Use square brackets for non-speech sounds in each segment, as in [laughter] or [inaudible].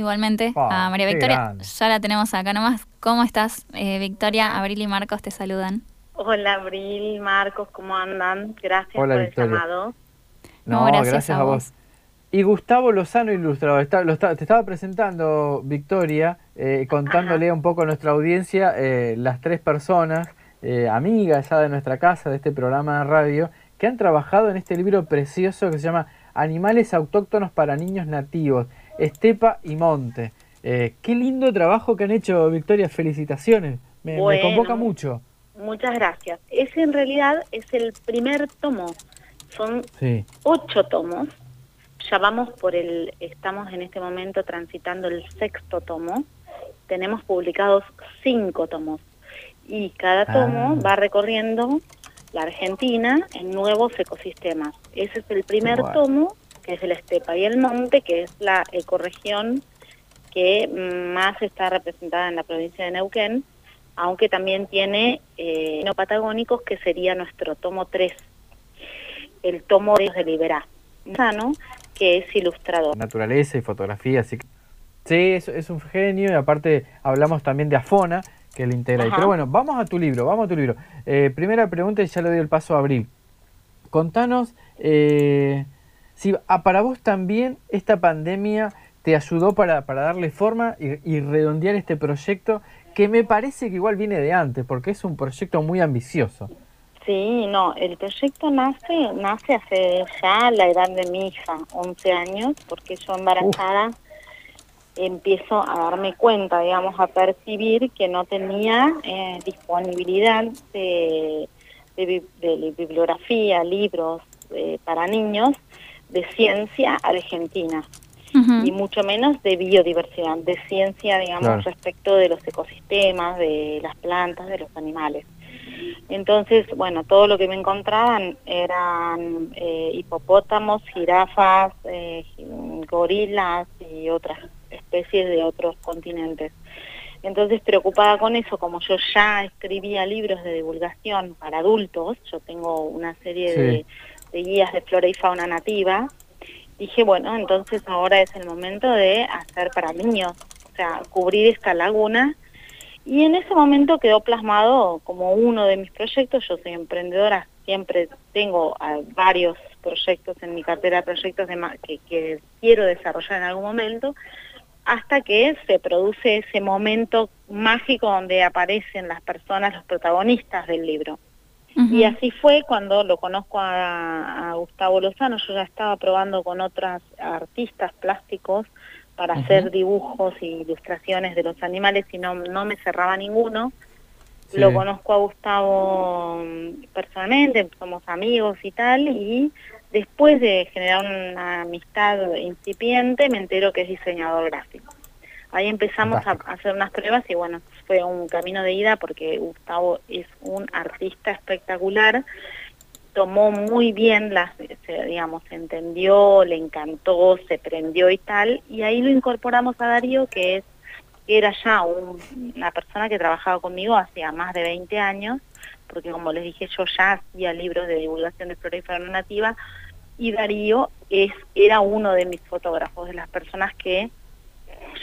Igualmente a María Victoria, ya la tenemos acá nomás. ¿Cómo estás, eh, Victoria? Abril y Marcos te saludan. Hola Abril, Marcos, ¿cómo andan? Gracias por el llamado. No, gracias, a, vos. Y Gustavo Lozano, ilustrador, te estaba presentando, Victoria, eh, contándole un poco a nuestra audiencia eh, las tres personas, amigas ya de nuestra casa, de este programa de radio, que han trabajado en este libro precioso que se llama Animales autóctonos para niños nativos estepa y monte. Eh, qué lindo trabajo que han hecho, Victoria, felicitaciones. Me, convoca mucho. Muchas gracias. Ese en realidad es el primer tomo. Son ocho tomos. Ya vamos por el, estamos en este momento transitando el sexto tomo. Tenemos publicados cinco tomos. Y cada tomo ah. va recorriendo la Argentina en nuevos ecosistemas. Ese es el primer tomo que es el estepa, y el monte, que es la ecorregión que más está representada en la provincia de Neuquén, aunque también tiene eh, no patagónicos, que sería nuestro tomo 3, el tomo de Liberá, que es ilustrador. Naturaleza y fotografía, así que... Sí, es, es un genio y aparte hablamos también de Afona, que lo integra. Pero bueno, vamos a tu libro, vamos a tu libro. Eh, primera pregunta y ya le doy el paso a Abril. Contanos... Eh, si ah, para vos también esta pandemia te ayudó para, darle forma y, redondear este proyecto que me parece que igual viene de antes, porque es un proyecto muy ambicioso. Sí, no, el proyecto nace nace hace ya la edad de mi hija, 11 años, porque yo embarazada empiezo a darme cuenta, digamos, a percibir que no tenía eh, disponibilidad de, bibliografía, libros eh, para niños de ciencia argentina y mucho menos de biodiversidad, de ciencia, digamos, respecto de los ecosistemas, de las plantas, de los animales. Entonces, bueno, todo lo que me encontraban eran eh, hipopótamos, jirafas, eh, gorilas y otras especies de otros continentes. Entonces, preocupada con eso, como yo ya escribía libros de divulgación para adultos, yo tengo una serie de de guías de flora y fauna nativa, dije, bueno, entonces ahora es el momento de hacer para niños, o sea, cubrir esta laguna. Y en ese momento quedó plasmado como uno de mis proyectos, yo soy emprendedora, siempre tengo ah, varios proyectos en mi cartera de proyectos que, que quiero desarrollar en algún momento, hasta que se produce ese momento mágico donde aparecen las personas, los protagonistas del libro. Y así fue cuando lo conozco a, Gustavo Lozano, yo ya estaba probando con otras artistas plásticos para hacer dibujos e ilustraciones de los animales y no, no me cerraba ninguno. Lo conozco a Gustavo mm, personalmente, somos amigos y tal, y después de generar una amistad incipiente me entero que es diseñador gráfico. Ahí empezamos a hacer unas pruebas y bueno, fue un camino de ida porque Gustavo es un artista espectacular, tomó muy bien las, digamos, entendió, le encantó, se prendió y tal, y ahí lo incorporamos a Darío, que es era ya una persona que trabajaba conmigo hacía más de 20 años, porque como les dije yo ya hacía libros de divulgación de flora y fauna nativa, y Darío es, era uno de mis fotógrafos, de las personas que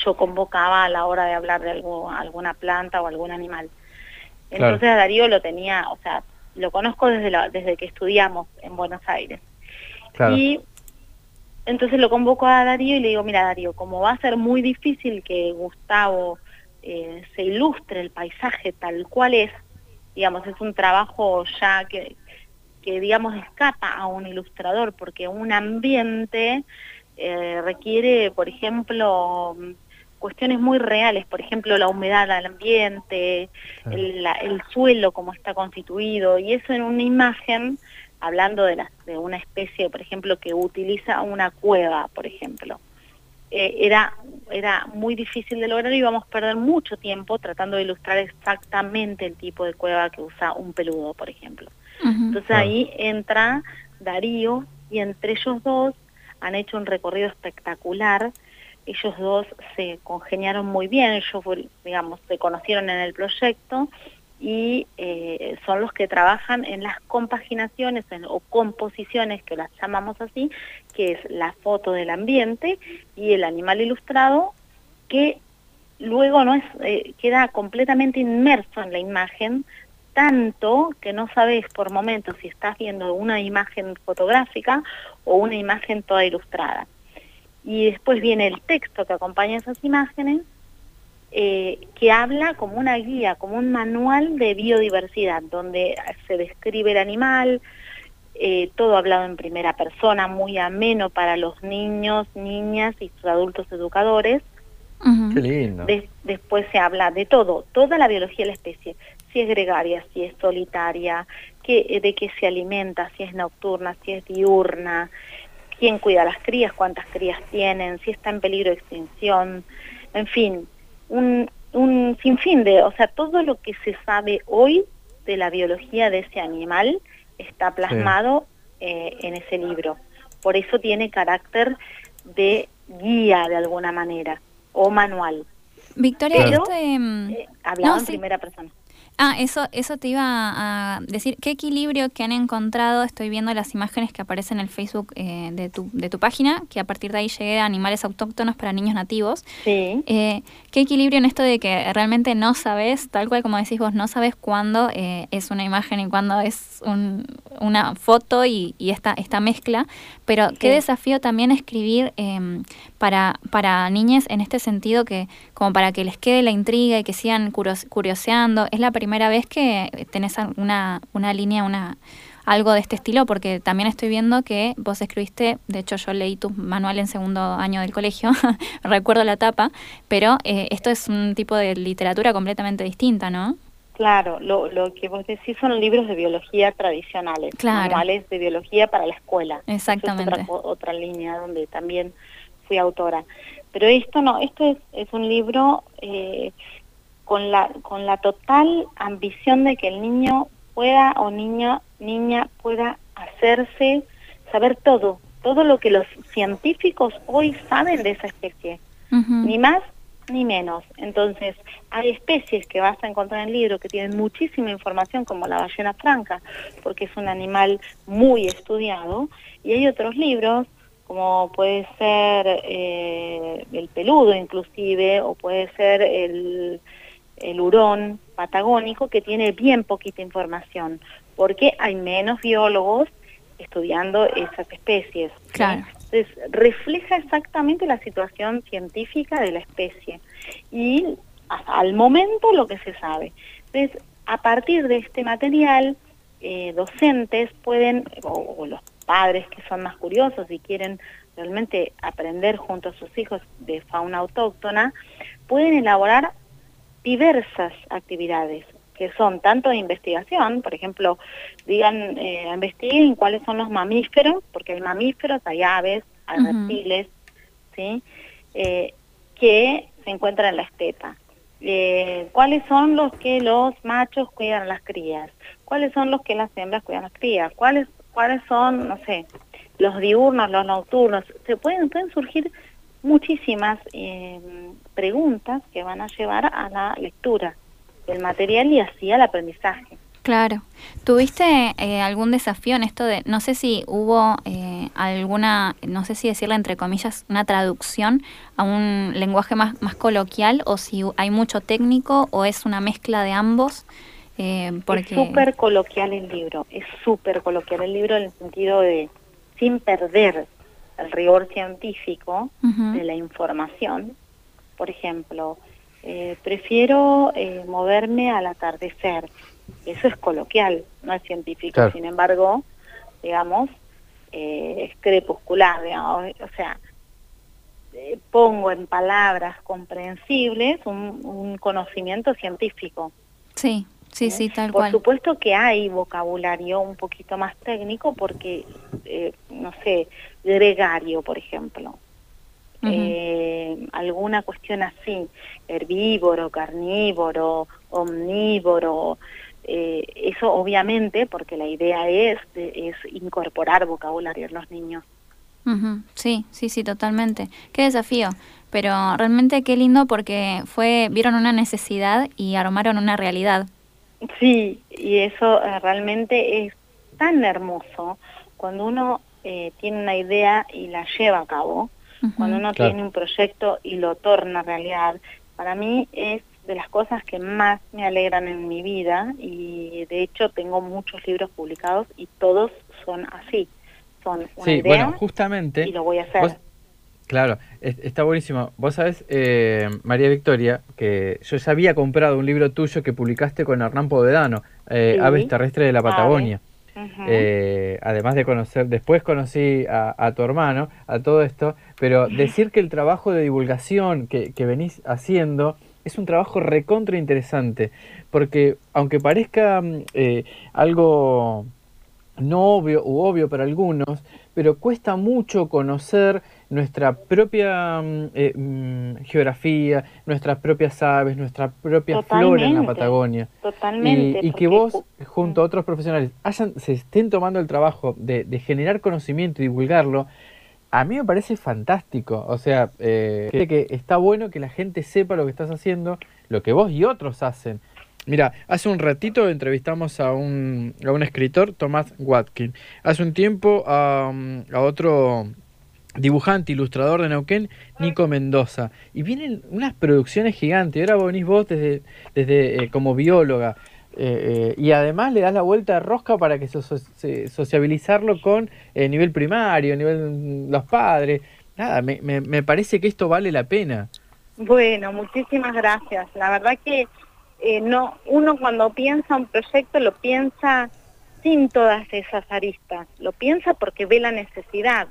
yo convocaba a la hora de hablar de algo, alguna planta o algún animal. Entonces a Darío lo tenía, o sea, lo conozco desde, la, desde que estudiamos en Buenos Aires. Y entonces lo convoco a Darío y le digo, mira Darío, como va a ser muy difícil que Gustavo eh, se ilustre el paisaje tal cual es, digamos, es un trabajo ya que, que digamos escapa a un ilustrador, porque un ambiente eh, requiere, por ejemplo, cuestiones muy reales, por ejemplo, la humedad del ambiente, el, suelo, cómo está constituido, y eso en una imagen, hablando de, la, de una especie, por ejemplo, que utiliza una cueva, por ejemplo. Eh, era, era muy difícil de lograr y íbamos a perder mucho tiempo tratando de ilustrar exactamente el tipo de cueva que usa un peludo, por ejemplo. Entonces ahí entra Darío y entre ellos dos han hecho un recorrido espectacular. Ellos dos se congeniaron muy bien, ellos, se conocieron en el proyecto y eh, son los que trabajan en las compaginaciones o composiciones, que las llamamos así, que es la foto del ambiente y el animal ilustrado que luego no es eh, queda completamente inmerso en la imagen tanto que no sabes por momentos si estás viendo una imagen fotográfica o una imagen toda ilustrada. Y después viene el texto que acompaña esas imágenes, eh, que habla como una guía, como un manual de biodiversidad, donde se describe el animal, eh, todo hablado en primera persona, muy ameno para los niños, niñas y sus adultos educadores. Qué lindo. después se habla de todo, toda la biología de la especie, si es gregaria, si es solitaria, qué, de qué se alimenta, si es nocturna, si es diurna, quién cuida a las crías, cuántas crías tienen, si está en peligro de extinción, en fin, un, un sinfín de, o sea, todo lo que se sabe hoy de la biología de ese animal está plasmado eh, en ese libro. Por eso tiene carácter de guía de alguna manera o manual. Victoria, este, mm, eh, hablado en primera persona. Ah, eso, eso te iba a decir. ¿Qué equilibrio que han encontrado? Estoy viendo las imágenes que aparecen en el Facebook eh, de, tu, de tu página, que a partir de ahí llegué a animales autóctonos para niños nativos. Sí. Eh, ¿Qué equilibrio en esto de que realmente no sabes, tal cual como decís vos, no sabes cuándo eh, es una imagen y cuándo es un, una foto y, y esta, esta mezcla? Pero qué desafío también escribir em, para, para niñas en este sentido, que como para que les quede la intriga y que sigan curioseando. Es la primera vez que tenés una, una línea, una algo de este estilo, porque también estoy viendo que vos escribiste, de hecho yo leí tu manual en segundo año del colegio, [laughs] recuerdo la etapa, pero eh, esto es un tipo de literatura completamente distinta, ¿no? Claro, lo, lo que vos decís son libros de biología tradicionales, manuales de biología para la escuela. Exactamente. otra, otra línea donde también fui autora. Pero esto no, esto es, es un libro eh, con, la, con la total ambición de que el niño pueda o niña, niña pueda hacerse, saber todo, todo lo que los científicos hoy saben de esa especie, ni más ni menos. Entonces, hay especies que vas a encontrar en el libro que tienen muchísima información, como la ballena franca, porque es un animal muy estudiado, y hay otros libros como puede ser eh, el peludo inclusive, o puede ser el, el hurón patagónico, que tiene bien poquita información, porque hay menos biólogos estudiando esas especies. Claro. Entonces, refleja exactamente la situación científica de la especie y al momento lo que se sabe. Entonces, a partir de este material, eh, docentes pueden, o los padres que son más curiosos y quieren realmente aprender junto a sus hijos de fauna autóctona, pueden elaborar diversas actividades que son tanto de investigación, por ejemplo, digan, eh, investiguen cuáles son los mamíferos, porque hay mamíferos, hay aves, hay reptiles, ¿sí? Eh, que se encuentran en la estepa. Eh, cuáles son los que los machos cuidan a las crías, cuáles son los que las hembras cuidan a las crías, cuáles cuáles son, no sé, los diurnos, los nocturnos. Se pueden pueden surgir muchísimas eh, preguntas que van a llevar a la lectura del material y así al aprendizaje. Claro. ¿Tuviste eh, algún desafío en esto de, no sé si hubo eh, alguna, no sé si decirle entre comillas, una traducción a un lenguaje más, más coloquial o si hay mucho técnico o es una mezcla de ambos? Eh, porque... Es súper coloquial el libro, es súper coloquial el libro en el sentido de, sin perder el rigor científico de la información, por ejemplo, eh, prefiero eh, moverme al atardecer. Eso es coloquial, no es científico. Sin embargo, digamos, eh, es crepuscular, digamos, o sea, pongo en palabras comprensibles un, un conocimiento científico. Sí. Sí, sí, tal Por cual. Por supuesto que hay vocabulario un poquito más técnico porque, eh, no sé, gregario, por ejemplo. eh, alguna cuestión así, herbívoro, carnívoro, omnívoro, eh, eso obviamente porque la idea es, es incorporar vocabulario en los niños. Sí, sí, sí, totalmente. Qué desafío, pero realmente qué lindo porque fue vieron una necesidad y armaron una realidad. Sí, y eso eh, realmente es tan hermoso cuando uno eh, tiene una idea y la lleva a cabo, cuando uno tiene un proyecto y lo torna realidad, para mí es de las cosas que más me alegran en mi vida y de hecho tengo muchos libros publicados y todos son así. Son una sí, bueno, justamente. Y lo voy a hacer. Claro, está buenísimo. Vos sabés, eh, María Victoria, que yo ya había comprado un libro tuyo que publicaste con Hernán Povedano, eh, Aves Terrestres de la Patagonia. Eh, además de conocer, después conocí a, tu hermano, a todo esto, pero decir que el trabajo de divulgación que, que venís haciendo es un trabajo recontra interesante, porque aunque parezca mm, eh, algo no obvio u obvio para algunos, pero cuesta mucho conocer nuestra propia mm, eh, mm, geografía, nuestras propias aves, nuestra propia flora en la Patagonia. Totalmente. Y, que vos, junto a otros profesionales, hayan, se estén tomando el trabajo de, de generar conocimiento y divulgarlo, a mí me parece fantástico. O sea, eh, que está bueno que la gente sepa lo que estás haciendo, lo que vos y otros hacen. Mira, hace un ratito entrevistamos a un, a un escritor, Tomás Watkin. Hace un tiempo a otro dibujante, ilustrador de Neuquén, Nico Mendoza. Y vienen unas producciones gigantes. Ahora venís vos desde, desde eh, como bióloga. Eh, eh, y además le das la vuelta de rosca para que sociabilizarlo con el nivel primario, nivel mm, los padres. Nada, me, me, parece que esto vale la pena. Bueno, muchísimas gracias. La verdad que no uno cuando piensa un proyecto lo piensa sin todas esas aristas, lo piensa porque ve la necesidad.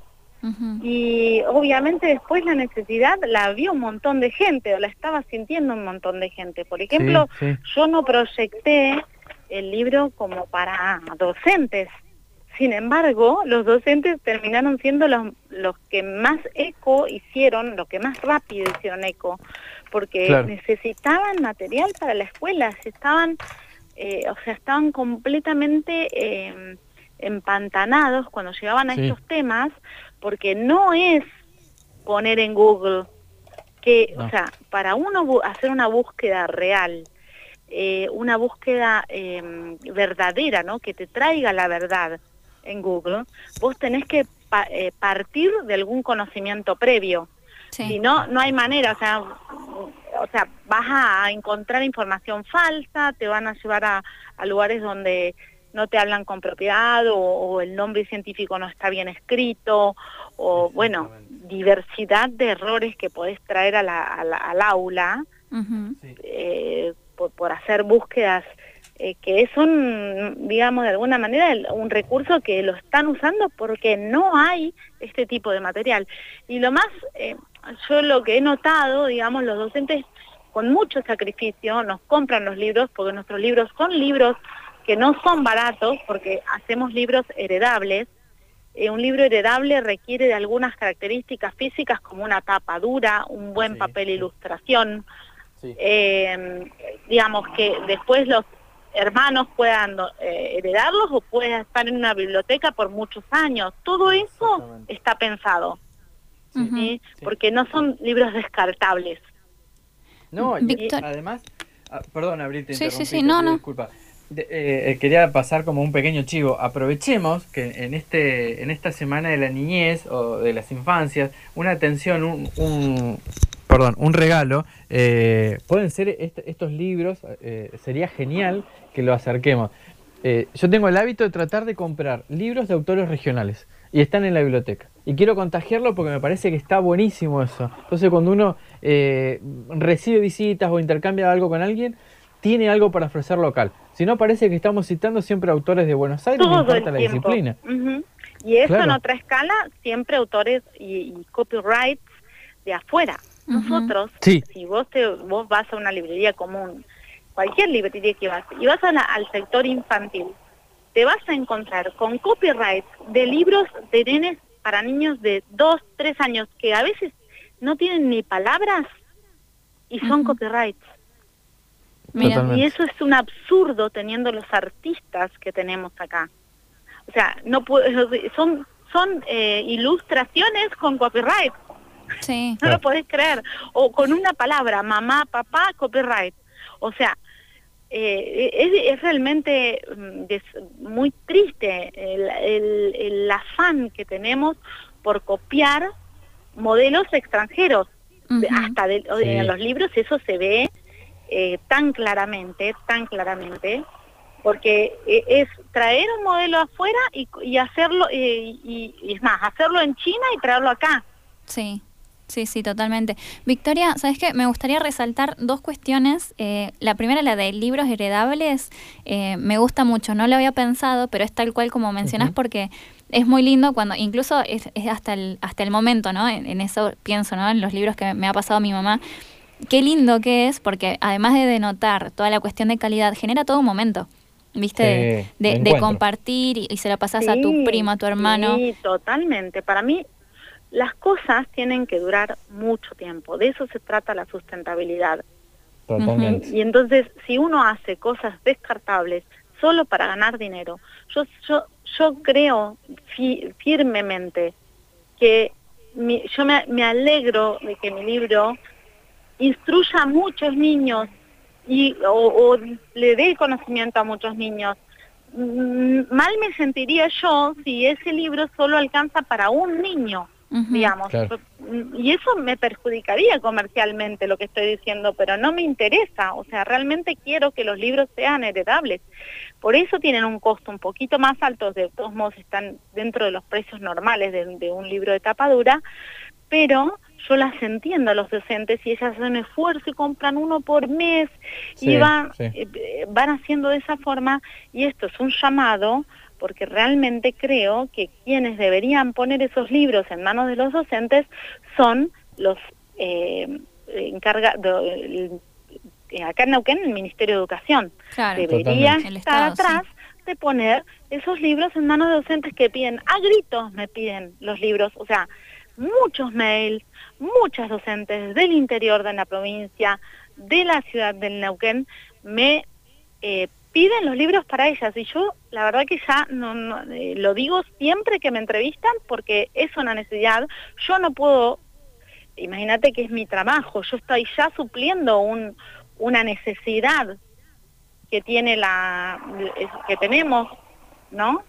Y obviamente después la necesidad la vio un montón de gente o la estaba sintiendo un montón de gente. Por ejemplo, yo no proyecté el libro como para docentes. Sin embargo, los docentes terminaron siendo los, los que más eco hicieron, los que más rápido hicieron eco, porque necesitaban material para la escuela, estaban, eh, o sea, estaban completamente eh, empantanados cuando llegaban a estos temas, porque no es poner en Google que, o sea, para uno hacer una búsqueda real, eh, una búsqueda em, verdadera, ¿no? Que te traiga la verdad en Google, vos tenés que eh, partir de algún conocimiento previo. Si no, no hay manera, o sea, o sea, vas a encontrar información falsa, te van a llevar a, a lugares donde no te hablan con propiedad o, el nombre científico no está bien escrito o bueno, diversidad de errores que podés traer a la, al aula eh, por, hacer búsquedas eh, que son, digamos, de alguna manera un recurso que lo están usando porque no hay este tipo de material. Y lo más, eh, yo lo que he notado, digamos, los docentes con mucho sacrificio nos compran los libros porque nuestros libros son libros que no son baratos porque hacemos libros heredables. Eh, un libro heredable requiere de algunas características físicas como una tapa dura, un buen papel ilustración, eh, digamos que después los hermanos puedan eh, heredarlos o puedan estar en una biblioteca por muchos años. Todo eso está pensado, porque no son libros descartables. No, y, además, ah, perdón, Abril, te sí, sí, sí, no, no. disculpa. Eh, eh, quería pasar como un pequeño chivo. Aprovechemos que en este en esta semana de la niñez o de las infancias, una atención, un, perdón, un regalo. Eh, pueden ser estos libros. sería genial que lo acerquemos. yo tengo el hábito de tratar de comprar libros de autores regionales y están en la biblioteca. Y quiero contagiarlo porque me parece que está buenísimo eso. Entonces cuando uno recibe visitas o intercambia algo con alguien, tiene algo para ofrecer local. Si no, parece que estamos citando siempre autores de Buenos Aires, no importa la disciplina. Y eso en otra escala, siempre autores y, copyrights de afuera. Nosotros, si vos, te, vos vas a una librería común, cualquier librería que vas, y vas al sector infantil, te vas a encontrar con copyrights de libros de nenes para niños de 2, 3 años que a veces no tienen ni palabras y son copyrights. Y eso es un absurdo teniendo los artistas que tenemos acá. O sea, no son son eh, ilustraciones con copyright. Sí. No lo podés creer. O con una palabra, mamá, papá, copyright. O sea, eh, es, realmente mm, muy triste el, el, afán que tenemos por copiar modelos extranjeros. Hasta en los libros eso se ve eh, tan claramente, tan claramente, porque eh, es traer un modelo afuera y, hacerlo, eh, y, es más, hacerlo en China y traerlo acá. Sí. Sí, sí, totalmente. Victoria, ¿sabes qué? Me gustaría resaltar dos cuestiones. la primera, la de libros heredables, me gusta mucho, no lo había pensado, pero es tal cual como mencionas porque es muy lindo cuando, incluso es, hasta, el, hasta el momento, ¿no? En, en, eso pienso, ¿no? En los libros que me ha pasado mi mamá, qué lindo que es, porque además de denotar toda la cuestión de calidad, genera todo un momento. ¿Viste? de, compartir y, se lo pasas a tu primo, a tu hermano. Sí, totalmente. Para mí, las cosas tienen que durar mucho tiempo. De eso se trata la sustentabilidad. Totalmente. Y entonces, si uno hace cosas descartables solo para ganar dinero, yo, yo, yo creo firmemente que yo me, me alegro de que mi libro instruya a muchos niños y, o, le dé conocimiento a muchos niños. Mm, mal me sentiría yo si ese libro solo alcanza para un niño, digamos. Y eso me perjudicaría comercialmente lo que estoy diciendo, pero no me interesa. O sea, realmente quiero que los libros sean heredables. Por eso tienen un costo un poquito más alto, de todos modos están dentro de los precios normales de, de un libro de tapadura, pero yo las entiendo a los docentes y ellas hacen un esfuerzo y compran uno por mes y van, eh, van haciendo de esa forma. Y esto es un llamado porque realmente creo que quienes deberían poner esos libros en manos de los docentes son los eh, encargados, acá en Neuquén el Ministerio de Educación. Debería estar atrás de poner esos libros en manos de docentes que piden, a gritos me piden los libros, o sea, muchos mails, muchas docentes del interior de la provincia, de la ciudad del Neuquén, me eh, piden los libros para ellas y yo la verdad que ya no, eh, lo digo siempre que me entrevistan porque es una necesidad. Yo no puedo, imagínate que es mi trabajo, yo estoy ya supliendo un, una necesidad que tiene la que tenemos, ¿no?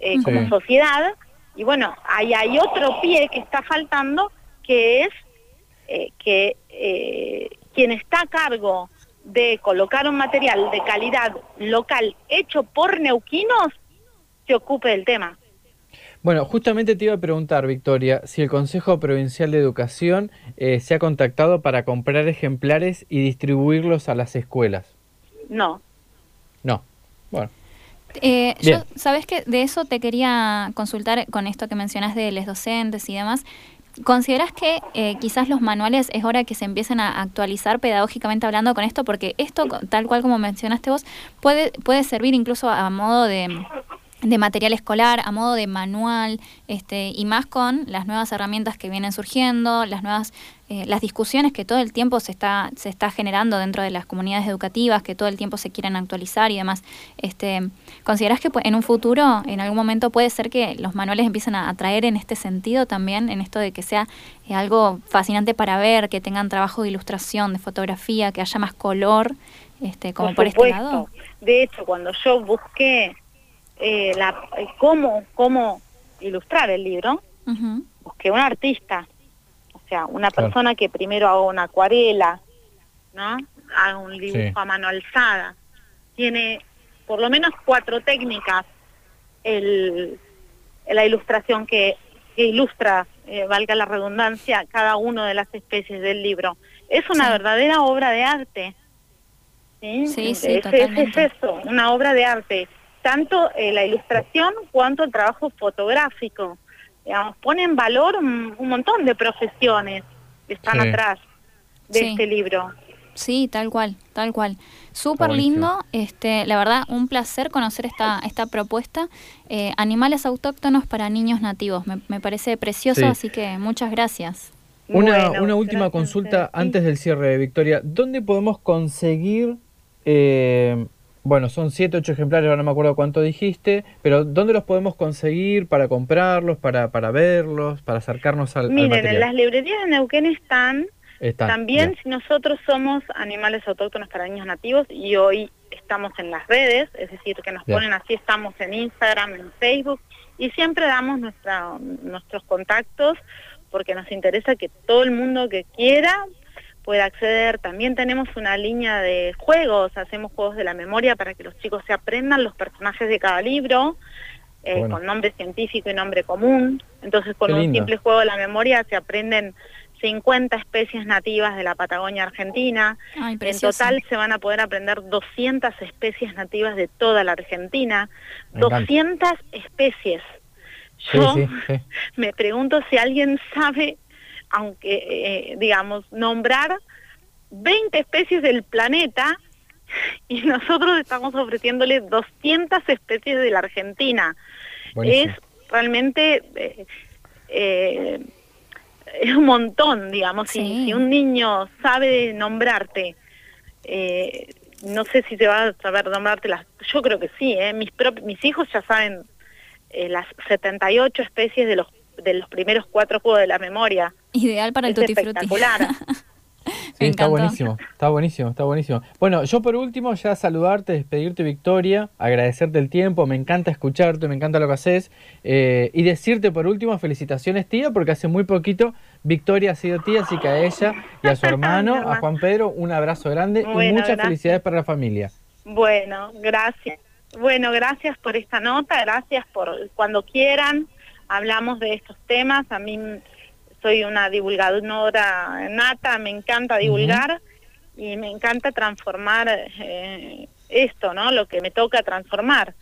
Eh, como sociedad y bueno, ahí hay otro pie que está faltando, que es eh, que eh, quien está a cargo de colocar un material de calidad local hecho por neuquinos se ocupe del tema. Bueno, justamente te iba a preguntar, Victoria, si el Consejo Provincial de Educación eh, se ha contactado para comprar ejemplares y distribuirlos a las escuelas. No. No. Bueno. Eh, yo, sabes que de eso te quería consultar con esto que mencionas de los docentes y demás. ¿Consideras que eh, quizás los manuales es hora que se empiecen a actualizar pedagógicamente hablando con esto? Porque esto, tal cual como mencionaste vos, puede, puede servir incluso a modo de de material escolar a modo de manual este y más con las nuevas herramientas que vienen surgiendo las nuevas eh, las discusiones que todo el tiempo se está se está generando dentro de las comunidades educativas que todo el tiempo se quieren actualizar y demás. Este consideras que en un futuro en algún momento puede ser que los manuales empiecen a atraer en este sentido también en esto de que sea eh, algo fascinante para ver que tengan trabajo de ilustración de fotografía que haya más color este como por, este lado de hecho cuando yo busqué eh, la, eh, cómo, cómo ilustrar el libro, busqué un artista, o sea, una persona que primero haga una acuarela, ¿no? Haga un dibujo a mano alzada. Tiene por lo menos cuatro técnicas el, la ilustración que, ilustra, eh, valga la redundancia, cada una de las especies del libro. Es una verdadera obra de arte. Sí, sí, sí es, es, eso, una obra de arte tanto eh, la ilustración cuanto el trabajo fotográfico. Digamos, pone en valor un, montón de profesiones que están atrás de este libro. Sí, tal cual, tal cual. Súper lindo, este, la verdad, un placer conocer esta, esta propuesta. Eh, animales autóctonos para niños nativos, me, parece precioso, así que muchas gracias. Una, una última consulta antes del cierre, Victoria. ¿Dónde podemos conseguir eh, bueno, son 7, 8 ejemplares, ahora no me acuerdo cuánto dijiste, pero ¿dónde los podemos conseguir para comprarlos, para, para verlos, para acercarnos al, Miren, en las librerías de Neuquén están, también si nosotros somos animales autóctonos para niños nativos y hoy estamos en las redes, es decir, que nos ponen así, estamos en Instagram, en Facebook y siempre damos nuestra, nuestros contactos porque nos interesa que todo el mundo que quiera pueda acceder. También tenemos una línea de juegos, hacemos juegos de la memoria para que los chicos se aprendan los personajes de cada libro, eh, con nombre científico y nombre común. Entonces con un simple juego de la memoria se aprenden 50 especies nativas de la Patagonia Argentina. en total se van a poder aprender 200 especies nativas de toda la Argentina. 200 especies. Yo [laughs] me pregunto si alguien sabe, aunque, eh, digamos, nombrar 20 especies del planeta [laughs] y nosotros estamos ofreciéndole 200 especies de la Argentina. Es realmente... Eh, eh, es un montón, digamos, si, un niño sabe nombrarte, eh, no sé si se va a saber nombrarte las, yo creo que sí, ¿eh? mis, mis hijos ya saben eh, las 78 especies de los de los primeros cuatro juegos de la memoria. Ideal para el tutti espectacular. [laughs] Sí, está buenísimo, está buenísimo, está buenísimo. Bueno, yo por último ya saludarte, despedirte Victoria, agradecerte el tiempo, me encanta escucharte, me encanta lo que haces eh, y decirte por último felicitaciones tía, porque hace muy poquito Victoria ha sido tía, así que a ella y a su [laughs] hermano, a Juan Pedro, un abrazo grande y muchas felicidades para la familia. Bueno, gracias. Bueno, gracias por esta nota, gracias por cuando quieran hablamos de estos temas. A mí soy una divulgadora nata, me encanta divulgar y me encanta transformar eh, esto, ¿no? Lo que me toca transformar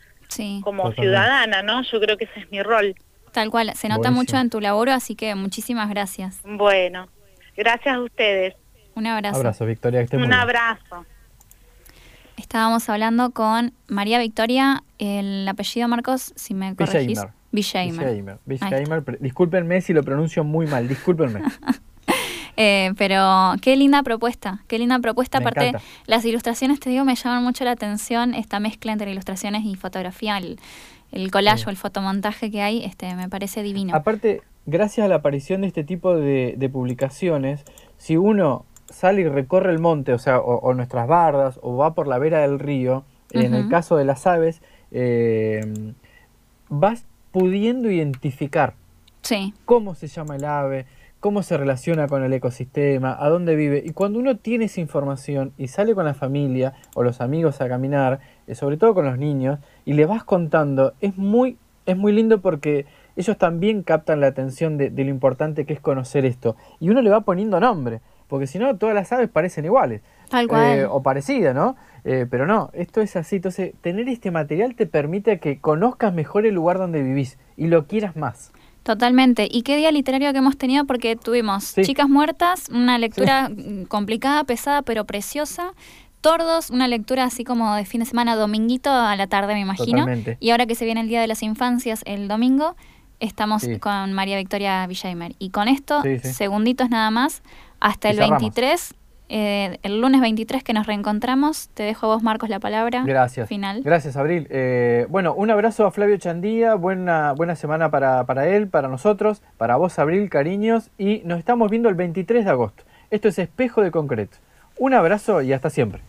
como ciudadana, ¿no? Yo creo que ese es mi rol. Tal cual, se nota mucho en tu labor, así que muchísimas gracias. Bueno, gracias a ustedes. Un abrazo. Un abrazo, Victoria. Un abrazo. Estábamos hablando con María Victoria, el apellido Marcos, si me corregís. Bisheimer. Discúlpenme si lo pronuncio muy mal, discúlpenme. [laughs] Eh, pero qué linda propuesta, qué linda propuesta. Aparte, las ilustraciones, te digo, me llaman mucho la atención esta mezcla entre ilustraciones y fotografía, el, el collage o el fotomontaje que hay, este, me parece divino. Aparte, gracias a la aparición de este tipo de, publicaciones, si uno sale y recorre el monte, o sea, o, nuestras bardas, o va por la vera del río, en el caso de las aves, eh, vas pudiendo identificar cómo se llama el ave, cómo se relaciona con el ecosistema, a dónde vive. Y cuando uno tiene esa información y sale con la familia o los amigos a caminar, eh, sobre todo con los niños, y le vas contando, es muy, es muy lindo porque ellos también captan la atención de, lo importante que es conocer esto. Y uno le va poniendo nombre, porque si no, todas las aves parecen iguales. Tal cual. Eh, o parecidas, ¿no? Eh, pero no, esto es así. Entonces, tener este material te permite que conozcas mejor el lugar donde vivís y lo quieras más. Totalmente. ¿Y qué día literario que hemos tenido? Porque tuvimos Chicas Muertas, una lectura complicada, pesada, pero preciosa. Tordos, una lectura así como de fin de semana, dominguito a la tarde, me imagino. Y ahora que se viene el Día de las Infancias, el domingo, estamos con María Victoria Villaimer. Y con esto, segunditos nada más, hasta el 23 eh, el lunes 23 que nos reencontramos, te dejo a vos, Marcos, la palabra. Gracias. Final. Gracias, Abril. Eh, bueno, un abrazo a Flavio Chandía, buena, buena semana para, para él, para nosotros, para vos, Abril, cariños, y nos estamos viendo el 23 de agosto. Esto es Espejo de Concreto. Un abrazo y hasta siempre.